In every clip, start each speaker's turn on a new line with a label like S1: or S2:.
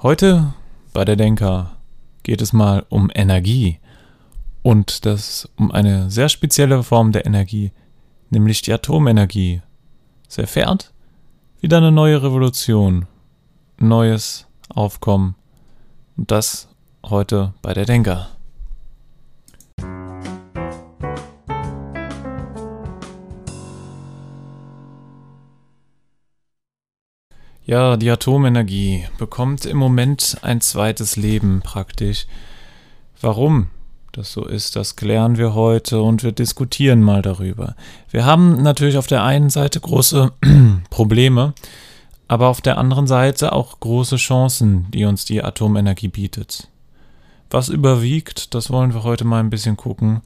S1: Heute bei der Denker geht es mal um Energie und das um eine sehr spezielle Form der Energie, nämlich die Atomenergie. Es erfährt wieder eine neue Revolution, neues Aufkommen und das heute bei der Denker. Ja, die Atomenergie bekommt im Moment ein zweites Leben praktisch. Warum das so ist, das klären wir heute und wir diskutieren mal darüber. Wir haben natürlich auf der einen Seite große Probleme, aber auf der anderen Seite auch große Chancen, die uns die Atomenergie bietet. Was überwiegt, das wollen wir heute mal ein bisschen gucken.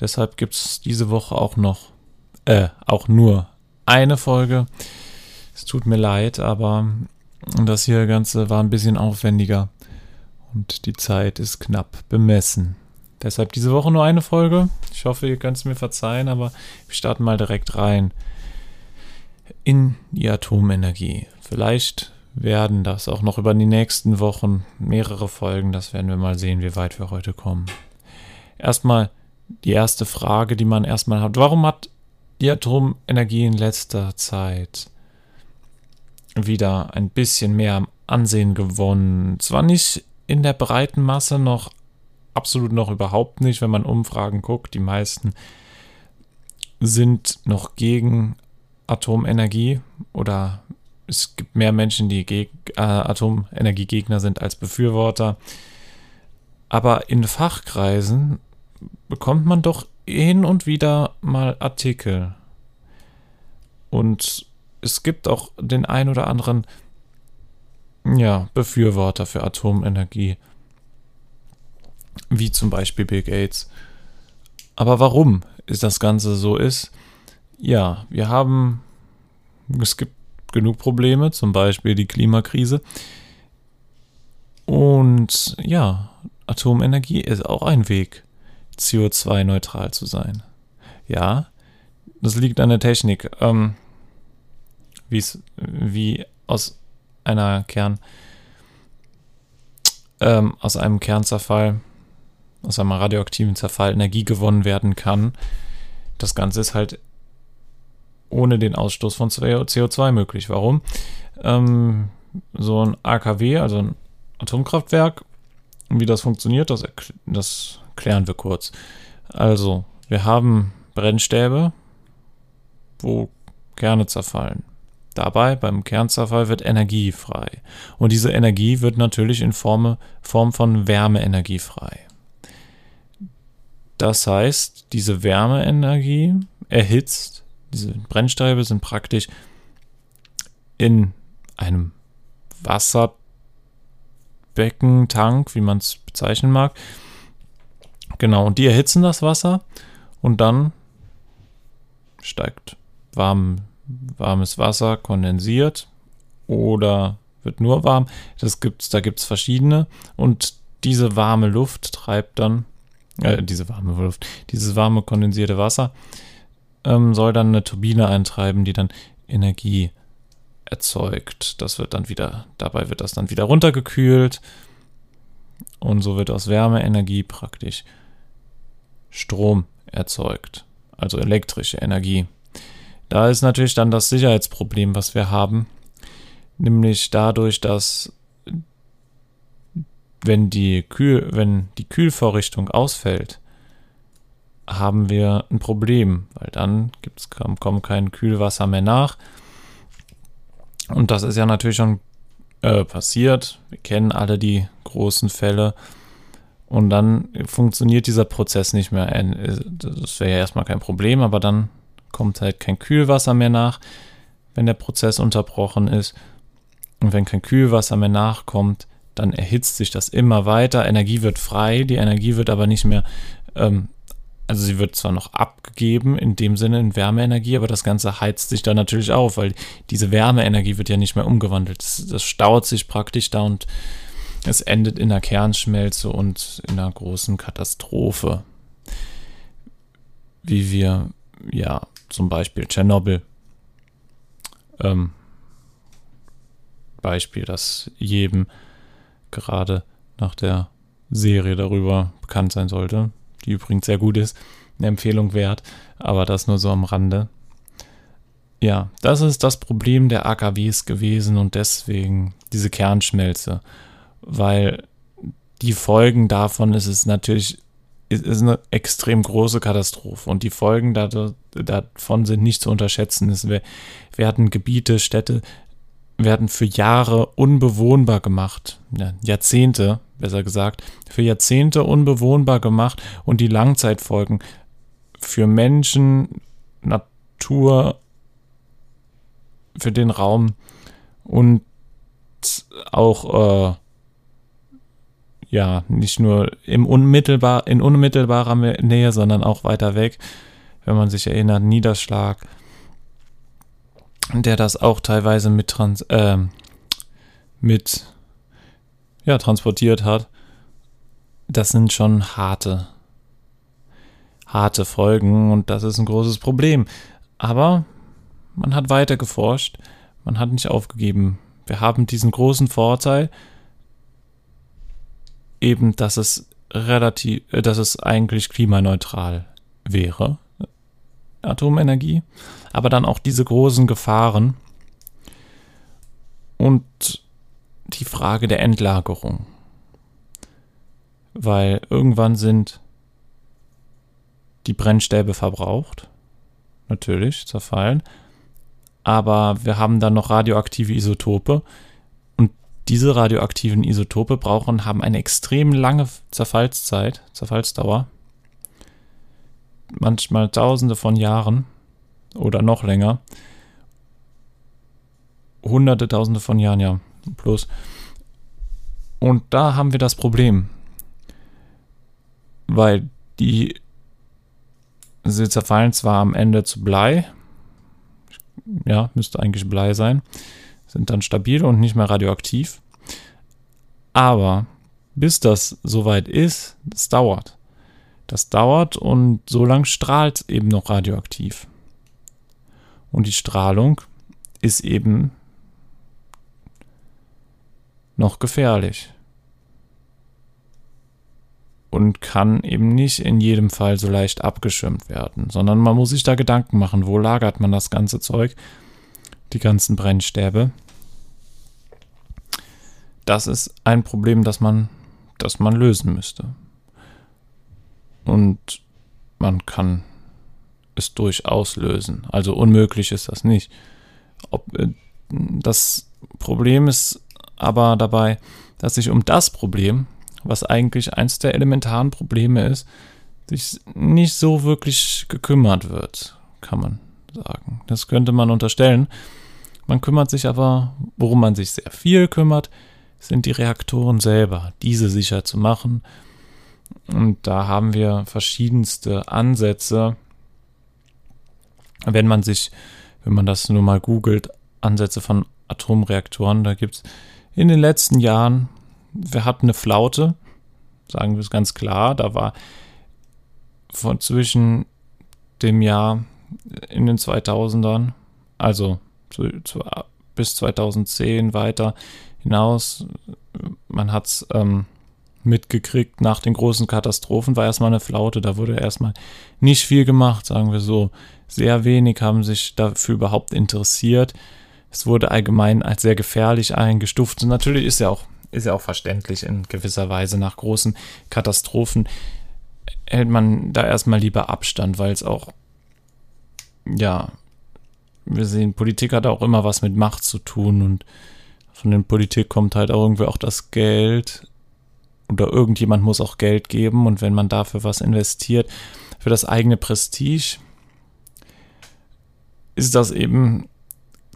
S1: Deshalb gibt es diese Woche auch noch, äh, auch nur eine Folge. Es tut mir leid, aber das hier Ganze war ein bisschen aufwendiger und die Zeit ist knapp bemessen. Deshalb diese Woche nur eine Folge. Ich hoffe, ihr könnt es mir verzeihen, aber wir starten mal direkt rein in die Atomenergie. Vielleicht werden das auch noch über die nächsten Wochen mehrere Folgen. Das werden wir mal sehen, wie weit wir heute kommen. Erstmal die erste Frage, die man erstmal hat. Warum hat die Atomenergie in letzter Zeit wieder ein bisschen mehr Ansehen gewonnen. Zwar nicht in der breiten Masse noch, absolut noch überhaupt nicht, wenn man Umfragen guckt. Die meisten sind noch gegen Atomenergie oder es gibt mehr Menschen, die geg äh, Atomenergiegegner sind als Befürworter. Aber in Fachkreisen bekommt man doch hin und wieder mal Artikel. Und es gibt auch den ein oder anderen ja, Befürworter für Atomenergie, wie zum Beispiel Bill Gates. Aber warum ist das Ganze so ist? Ja, wir haben, es gibt genug Probleme, zum Beispiel die Klimakrise. Und ja, Atomenergie ist auch ein Weg, CO2-neutral zu sein. Ja, das liegt an der Technik. Ähm, wie's, wie aus einer Kern, ähm, aus einem Kernzerfall, aus einem radioaktiven Zerfall Energie gewonnen werden kann. Das Ganze ist halt ohne den Ausstoß von CO2 möglich. Warum? Ähm, so ein AKW, also ein Atomkraftwerk, wie das funktioniert, das, das klären wir kurz. Also, wir haben Brennstäbe, wo Kerne zerfallen. Dabei, beim Kernzerfall, wird Energie frei. Und diese Energie wird natürlich in Form, Form von Wärmeenergie frei. Das heißt, diese Wärmeenergie erhitzt, diese Brennstäbe sind praktisch in einem Wasserbecken, Tank, wie man es bezeichnen mag. Genau, und die erhitzen das Wasser und dann steigt warm warmes Wasser kondensiert oder wird nur warm. Das gibt's, da gibt es verschiedene. Und diese warme Luft treibt dann, äh, diese warme Luft, dieses warme kondensierte Wasser ähm, soll dann eine Turbine eintreiben, die dann Energie erzeugt. Das wird dann wieder, dabei wird das dann wieder runtergekühlt. Und so wird aus Wärmeenergie praktisch Strom erzeugt. Also elektrische Energie. Da ist natürlich dann das Sicherheitsproblem, was wir haben, nämlich dadurch, dass wenn die, Kühl, wenn die Kühlvorrichtung ausfällt, haben wir ein Problem, weil dann gibt's, kommt kein Kühlwasser mehr nach. Und das ist ja natürlich schon äh, passiert. Wir kennen alle die großen Fälle. Und dann funktioniert dieser Prozess nicht mehr. Das wäre ja erstmal kein Problem, aber dann kommt halt kein Kühlwasser mehr nach, wenn der Prozess unterbrochen ist. Und wenn kein Kühlwasser mehr nachkommt, dann erhitzt sich das immer weiter. Energie wird frei, die Energie wird aber nicht mehr, ähm, also sie wird zwar noch abgegeben, in dem Sinne in Wärmeenergie, aber das Ganze heizt sich dann natürlich auf, weil diese Wärmeenergie wird ja nicht mehr umgewandelt. Das, das staut sich praktisch da und es endet in einer Kernschmelze und in einer großen Katastrophe. Wie wir ja zum Beispiel Tschernobyl. Ähm, Beispiel, das jedem gerade nach der Serie darüber bekannt sein sollte, die übrigens sehr gut ist, eine Empfehlung wert, aber das nur so am Rande. Ja, das ist das Problem der AKWs gewesen und deswegen diese Kernschmelze, weil die Folgen davon ist es natürlich ist eine extrem große Katastrophe und die Folgen davon sind nicht zu unterschätzen. Es werden Gebiete, Städte werden für Jahre unbewohnbar gemacht, ja, Jahrzehnte besser gesagt, für Jahrzehnte unbewohnbar gemacht und die Langzeitfolgen für Menschen, Natur, für den Raum und auch äh, ja nicht nur im unmittelbar in unmittelbarer Nähe, sondern auch weiter weg, wenn man sich erinnert, Niederschlag, der das auch teilweise mit trans äh, mit ja transportiert hat. Das sind schon harte harte Folgen und das ist ein großes Problem. Aber man hat weiter geforscht, man hat nicht aufgegeben. Wir haben diesen großen Vorteil, eben, dass es relativ, äh, dass es eigentlich klimaneutral wäre, Atomenergie, aber dann auch diese großen Gefahren und die Frage der Endlagerung. Weil irgendwann sind die Brennstäbe verbraucht, natürlich zerfallen, aber wir haben dann noch radioaktive Isotope diese radioaktiven Isotope brauchen, haben eine extrem lange Zerfallszeit, Zerfallsdauer, manchmal tausende von Jahren oder noch länger, hunderte, tausende von Jahren, ja, plus. Und da haben wir das Problem, weil die sie zerfallen zwar am Ende zu Blei, ja, müsste eigentlich Blei sein, sind dann stabil und nicht mehr radioaktiv. Aber bis das soweit ist, das dauert. Das dauert und so lang strahlt eben noch radioaktiv. Und die Strahlung ist eben noch gefährlich und kann eben nicht in jedem Fall so leicht abgeschirmt werden, sondern man muss sich da Gedanken machen, wo lagert man das ganze Zeug, die ganzen Brennstäbe. Das ist ein Problem, das man, das man lösen müsste. Und man kann es durchaus lösen. Also unmöglich ist das nicht. Ob, äh, das Problem ist aber dabei, dass sich um das Problem was eigentlich eins der elementaren Probleme ist, sich nicht so wirklich gekümmert wird, kann man sagen. Das könnte man unterstellen. Man kümmert sich aber, worum man sich sehr viel kümmert, sind die Reaktoren selber, diese sicher zu machen. Und da haben wir verschiedenste Ansätze. Wenn man sich, wenn man das nur mal googelt, Ansätze von Atomreaktoren, da gibt es in den letzten Jahren wir hatten eine Flaute, sagen wir es ganz klar. Da war von zwischen dem Jahr in den 2000ern, also zu, zu, bis 2010 weiter hinaus, man hat es ähm, mitgekriegt, nach den großen Katastrophen war erstmal eine Flaute, da wurde erstmal nicht viel gemacht, sagen wir so. Sehr wenig haben sich dafür überhaupt interessiert. Es wurde allgemein als sehr gefährlich eingestuft. Und natürlich ist ja auch ist ja auch verständlich in gewisser Weise. Nach großen Katastrophen hält man da erstmal lieber Abstand, weil es auch, ja, wir sehen, Politik hat auch immer was mit Macht zu tun und von der Politik kommt halt auch irgendwie auch das Geld oder irgendjemand muss auch Geld geben und wenn man dafür was investiert, für das eigene Prestige, ist das eben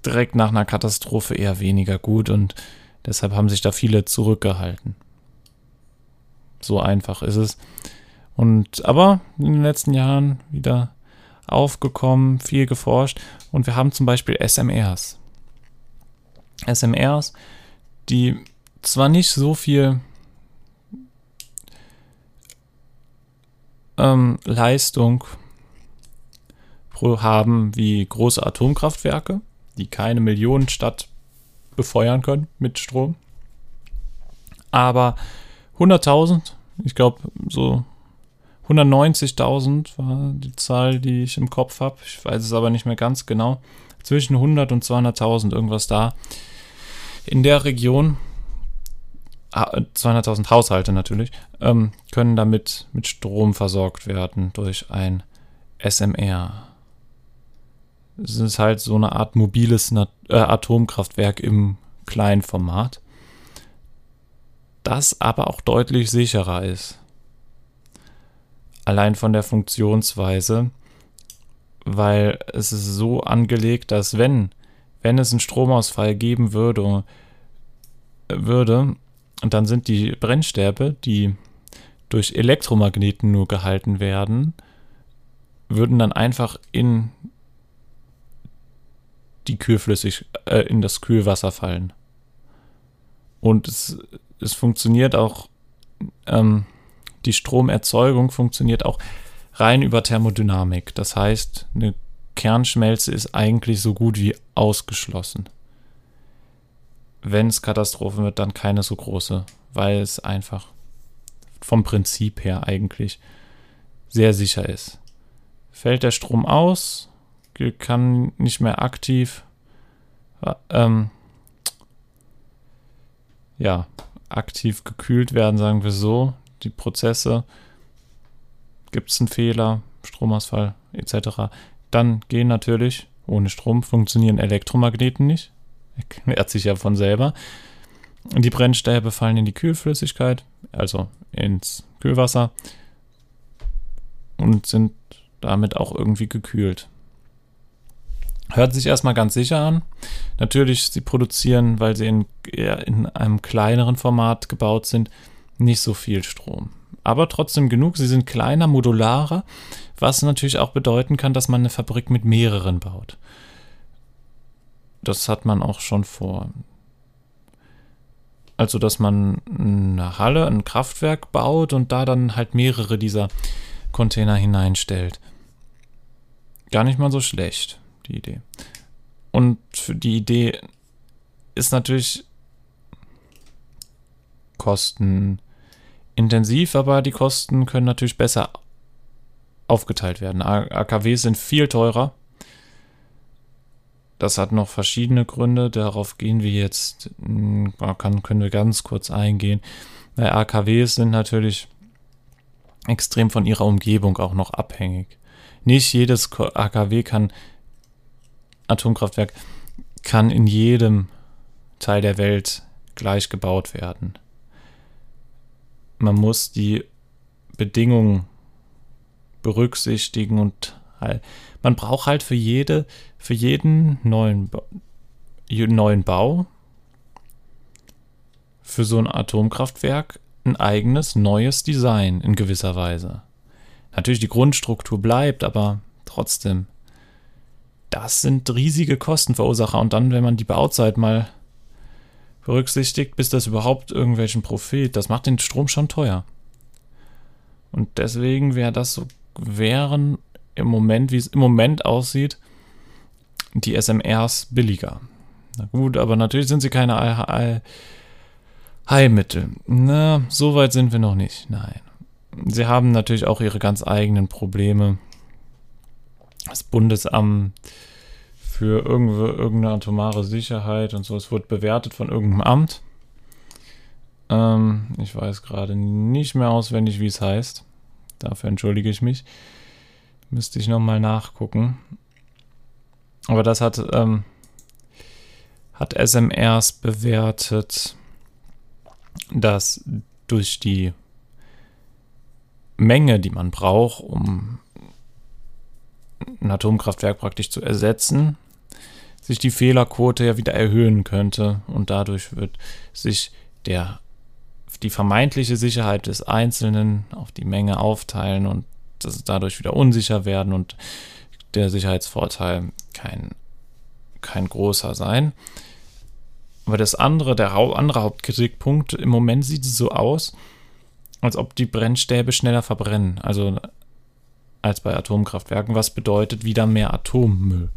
S1: direkt nach einer Katastrophe eher weniger gut und Deshalb haben sich da viele zurückgehalten. So einfach ist es. Und aber in den letzten Jahren wieder aufgekommen, viel geforscht und wir haben zum Beispiel SMRs. SMRs, die zwar nicht so viel ähm, Leistung haben wie große Atomkraftwerke, die keine Millionenstadt befeuern können mit Strom. Aber 100.000, ich glaube so 190.000 war die Zahl, die ich im Kopf habe. Ich weiß es aber nicht mehr ganz genau. Zwischen 100 und 200.000 irgendwas da. In der Region 200.000 Haushalte natürlich, ähm, können damit mit Strom versorgt werden durch ein SMR. Es ist halt so eine Art mobiles Nat äh, Atomkraftwerk im kleinen Format, das aber auch deutlich sicherer ist. Allein von der Funktionsweise, weil es ist so angelegt, dass wenn, wenn es einen Stromausfall geben würde, würde dann sind die Brennstäbe, die durch Elektromagneten nur gehalten werden, würden dann einfach in die Kühlflüssig, äh, in das Kühlwasser fallen. Und es, es funktioniert auch, ähm, die Stromerzeugung funktioniert auch rein über Thermodynamik. Das heißt, eine Kernschmelze ist eigentlich so gut wie ausgeschlossen wenn es Katastrophen wird, dann keine so große, weil es einfach vom Prinzip her eigentlich sehr sicher ist. Fällt der Strom aus, kann nicht mehr aktiv, äh, ähm, ja, aktiv gekühlt werden, sagen wir so. Die Prozesse, gibt es einen Fehler, Stromausfall etc., dann gehen natürlich, ohne Strom funktionieren Elektromagneten nicht, Erklärt sich ja von selber. Die Brennstäbe fallen in die Kühlflüssigkeit, also ins Kühlwasser und sind damit auch irgendwie gekühlt. Hört sich erstmal ganz sicher an. Natürlich, sie produzieren, weil sie in, in einem kleineren Format gebaut sind, nicht so viel Strom. Aber trotzdem genug. Sie sind kleiner, modularer, was natürlich auch bedeuten kann, dass man eine Fabrik mit mehreren baut das hat man auch schon vor. Also, dass man eine Halle, ein Kraftwerk baut und da dann halt mehrere dieser Container hineinstellt. Gar nicht mal so schlecht, die Idee. Und die Idee ist natürlich kostenintensiv, aber die Kosten können natürlich besser aufgeteilt werden. AKWs sind viel teurer das hat noch verschiedene Gründe. Darauf gehen wir jetzt, hm, können wir ganz kurz eingehen. Weil AKWs sind natürlich extrem von ihrer Umgebung auch noch abhängig. Nicht jedes AKW kann, Atomkraftwerk, kann in jedem Teil der Welt gleich gebaut werden. Man muss die Bedingungen berücksichtigen und halt, man braucht halt für jede für jeden neuen, neuen Bau für so ein Atomkraftwerk ein eigenes neues Design in gewisser Weise. Natürlich die Grundstruktur bleibt, aber trotzdem. Das sind riesige Kostenverursacher und dann, wenn man die Bauzeit mal berücksichtigt, bis das überhaupt irgendwelchen Profit, das macht den Strom schon teuer. Und deswegen wäre das so, wären im Moment, wie es im Moment aussieht, die SMRs billiger. Na gut, aber natürlich sind sie keine Heilmittel. Na, so weit sind wir noch nicht. Nein. Sie haben natürlich auch ihre ganz eigenen Probleme. Das Bundesamt für irgendeine atomare Sicherheit und so, es wird bewertet von irgendeinem Amt. Ähm, ich weiß gerade nicht mehr auswendig, wie es heißt. Dafür entschuldige ich mich. Müsste ich nochmal nachgucken. Aber das hat, ähm, hat SMRs bewertet, dass durch die Menge, die man braucht, um ein Atomkraftwerk praktisch zu ersetzen, sich die Fehlerquote ja wieder erhöhen könnte und dadurch wird sich der die vermeintliche Sicherheit des Einzelnen auf die Menge aufteilen und das dadurch wieder unsicher werden und der Sicherheitsvorteil kein, kein großer sein. Aber das andere, der andere Hauptkritikpunkt, im Moment sieht es so aus, als ob die Brennstäbe schneller verbrennen, also als bei Atomkraftwerken, was bedeutet wieder mehr Atommüll.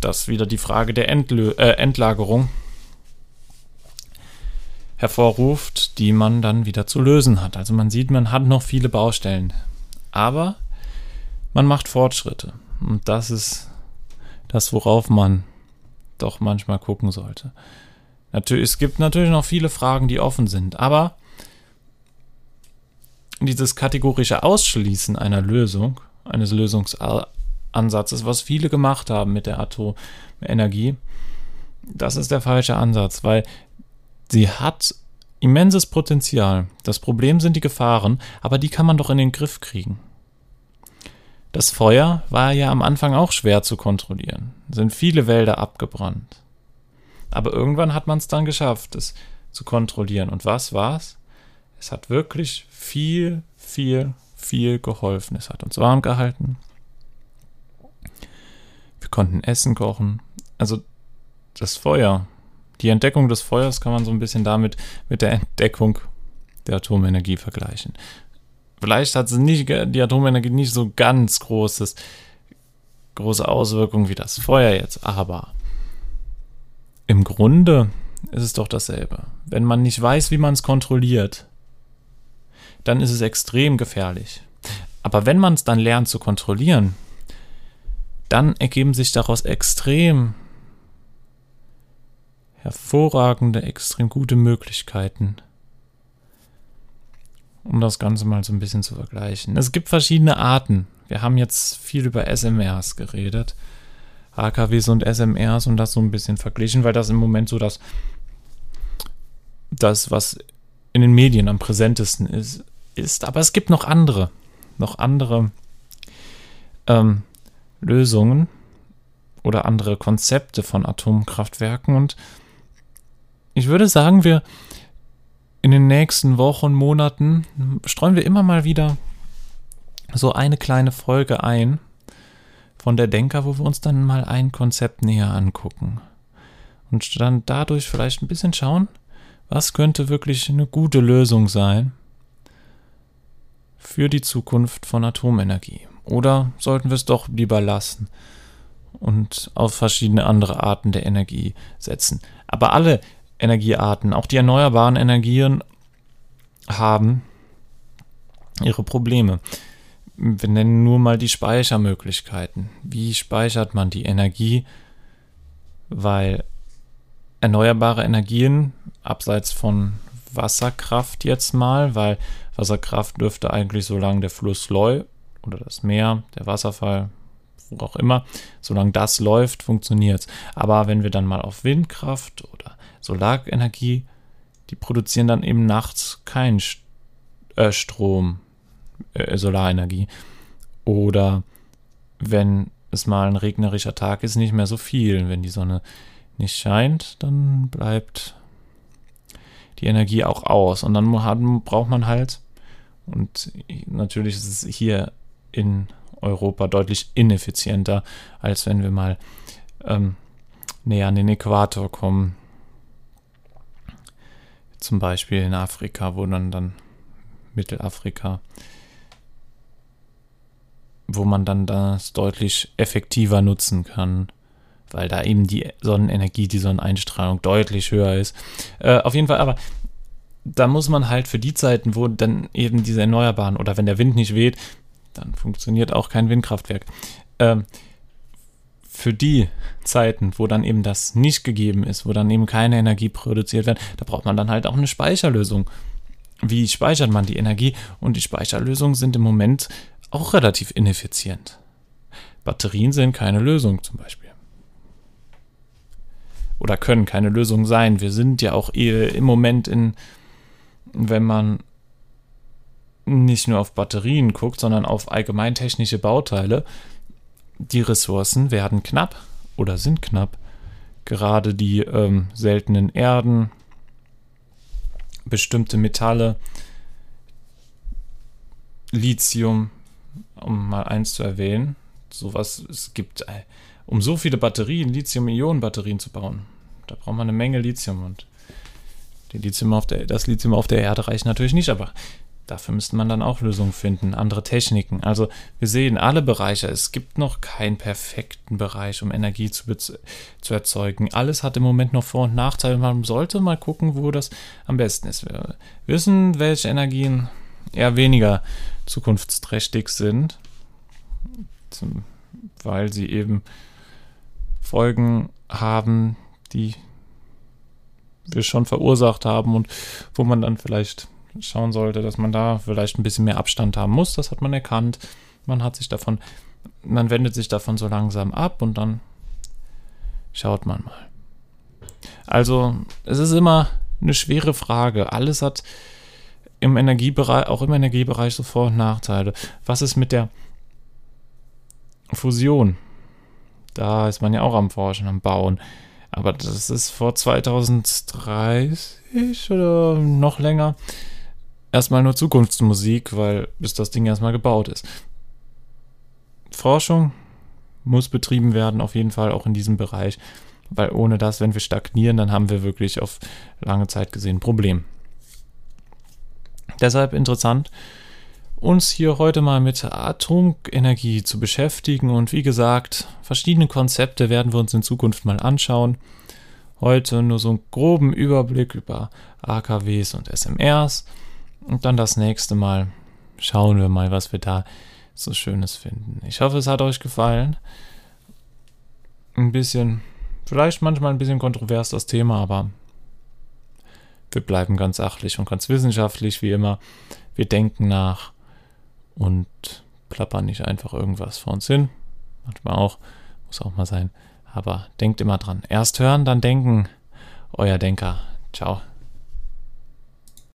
S1: Das wieder die Frage der Entlö äh, Endlagerung. hervorruft, die man dann wieder zu lösen hat. Also man sieht, man hat noch viele Baustellen. Aber man macht Fortschritte. Und das ist das, worauf man doch manchmal gucken sollte. Natürlich, es gibt natürlich noch viele Fragen, die offen sind, aber dieses kategorische Ausschließen einer Lösung, eines Lösungsansatzes, was viele gemacht haben mit der Atomenergie, das ist der falsche Ansatz, weil sie hat immenses Potenzial. Das Problem sind die Gefahren, aber die kann man doch in den Griff kriegen. Das Feuer war ja am Anfang auch schwer zu kontrollieren. Sind viele Wälder abgebrannt. Aber irgendwann hat man es dann geschafft, es zu kontrollieren. Und was war's? Es hat wirklich viel, viel, viel geholfen. Es hat uns warm gehalten. Wir konnten Essen kochen. Also das Feuer, die Entdeckung des Feuers kann man so ein bisschen damit mit der Entdeckung der Atomenergie vergleichen. Vielleicht hat sie nicht, die Atomenergie nicht so ganz großes, große Auswirkungen wie das Feuer jetzt, aber im Grunde ist es doch dasselbe. Wenn man nicht weiß, wie man es kontrolliert, dann ist es extrem gefährlich. Aber wenn man es dann lernt zu kontrollieren, dann ergeben sich daraus extrem hervorragende, extrem gute Möglichkeiten, um das Ganze mal so ein bisschen zu vergleichen. Es gibt verschiedene Arten. Wir haben jetzt viel über SMRs geredet, AKWs und SMRs und das so ein bisschen verglichen, weil das im Moment so das, das was in den Medien am präsentesten ist, ist. Aber es gibt noch andere, noch andere ähm, Lösungen oder andere Konzepte von Atomkraftwerken und ich würde sagen, wir in den nächsten Wochen, Monaten streuen wir immer mal wieder so eine kleine Folge ein von der Denker, wo wir uns dann mal ein Konzept näher angucken. Und dann dadurch vielleicht ein bisschen schauen, was könnte wirklich eine gute Lösung sein für die Zukunft von Atomenergie. Oder sollten wir es doch lieber lassen und auf verschiedene andere Arten der Energie setzen. Aber alle Energiearten, auch die erneuerbaren Energien haben ihre Probleme. Wir nennen nur mal die Speichermöglichkeiten. Wie speichert man die Energie? Weil erneuerbare Energien, abseits von Wasserkraft jetzt mal, weil Wasserkraft dürfte eigentlich, solange der Fluss läuft oder das Meer, der Wasserfall, wo auch immer, solange das läuft, funktioniert es. Aber wenn wir dann mal auf Windkraft oder Solarenergie, die produzieren dann eben nachts keinen St äh, Strom, äh, Solarenergie. Oder wenn es mal ein regnerischer Tag ist, nicht mehr so viel. Wenn die Sonne nicht scheint, dann bleibt die Energie auch aus. Und dann braucht man halt, und natürlich ist es hier in Europa deutlich ineffizienter, als wenn wir mal ähm, näher an den Äquator kommen zum Beispiel in Afrika, wo dann dann Mittelafrika, wo man dann das deutlich effektiver nutzen kann, weil da eben die Sonnenenergie, die Sonneneinstrahlung deutlich höher ist. Äh, auf jeden Fall, aber da muss man halt für die Zeiten, wo dann eben diese Erneuerbaren oder wenn der Wind nicht weht, dann funktioniert auch kein Windkraftwerk. Ähm, für die Zeiten, wo dann eben das nicht gegeben ist, wo dann eben keine Energie produziert wird, da braucht man dann halt auch eine Speicherlösung. Wie speichert man die Energie? Und die Speicherlösungen sind im Moment auch relativ ineffizient. Batterien sind keine Lösung zum Beispiel. Oder können keine Lösung sein. Wir sind ja auch im Moment in, wenn man nicht nur auf Batterien guckt, sondern auf allgemeintechnische Bauteile, die Ressourcen werden knapp oder sind knapp. Gerade die ähm, seltenen Erden, bestimmte Metalle, Lithium, um mal eins zu erwähnen. Sowas, es gibt, äh, um so viele Batterien, Lithium-Ionen-Batterien zu bauen, da braucht man eine Menge Lithium und Lithium der, das Lithium auf der Erde reicht natürlich nicht, aber Dafür müsste man dann auch Lösungen finden, andere Techniken. Also wir sehen alle Bereiche. Es gibt noch keinen perfekten Bereich, um Energie zu, zu erzeugen. Alles hat im Moment noch Vor- und Nachteile. Man sollte mal gucken, wo das am besten ist. Wir wissen, welche Energien eher weniger zukunftsträchtig sind, weil sie eben Folgen haben, die wir schon verursacht haben und wo man dann vielleicht schauen sollte, dass man da vielleicht ein bisschen mehr Abstand haben muss. Das hat man erkannt. Man hat sich davon, man wendet sich davon so langsam ab und dann schaut man mal. Also, es ist immer eine schwere Frage. Alles hat im Energiebereich, auch im Energiebereich so Vor- und Nachteile. Was ist mit der Fusion? Da ist man ja auch am Forschen, am Bauen. Aber das ist vor 2030 oder noch länger erstmal nur Zukunftsmusik, weil bis das Ding erstmal gebaut ist. Forschung muss betrieben werden, auf jeden Fall auch in diesem Bereich, weil ohne das, wenn wir stagnieren, dann haben wir wirklich auf lange Zeit gesehen ein Problem. Deshalb interessant, uns hier heute mal mit Atomenergie zu beschäftigen und wie gesagt, verschiedene Konzepte werden wir uns in Zukunft mal anschauen. Heute nur so einen groben Überblick über AKWs und SMRs und dann das nächste Mal schauen wir mal, was wir da so Schönes finden. Ich hoffe, es hat euch gefallen. Ein bisschen, vielleicht manchmal ein bisschen kontrovers das Thema, aber wir bleiben ganz sachlich und ganz wissenschaftlich wie immer. Wir denken nach und plappern nicht einfach irgendwas vor uns hin. Manchmal auch, muss auch mal sein. Aber denkt immer dran. Erst hören, dann denken. Euer Denker. Ciao.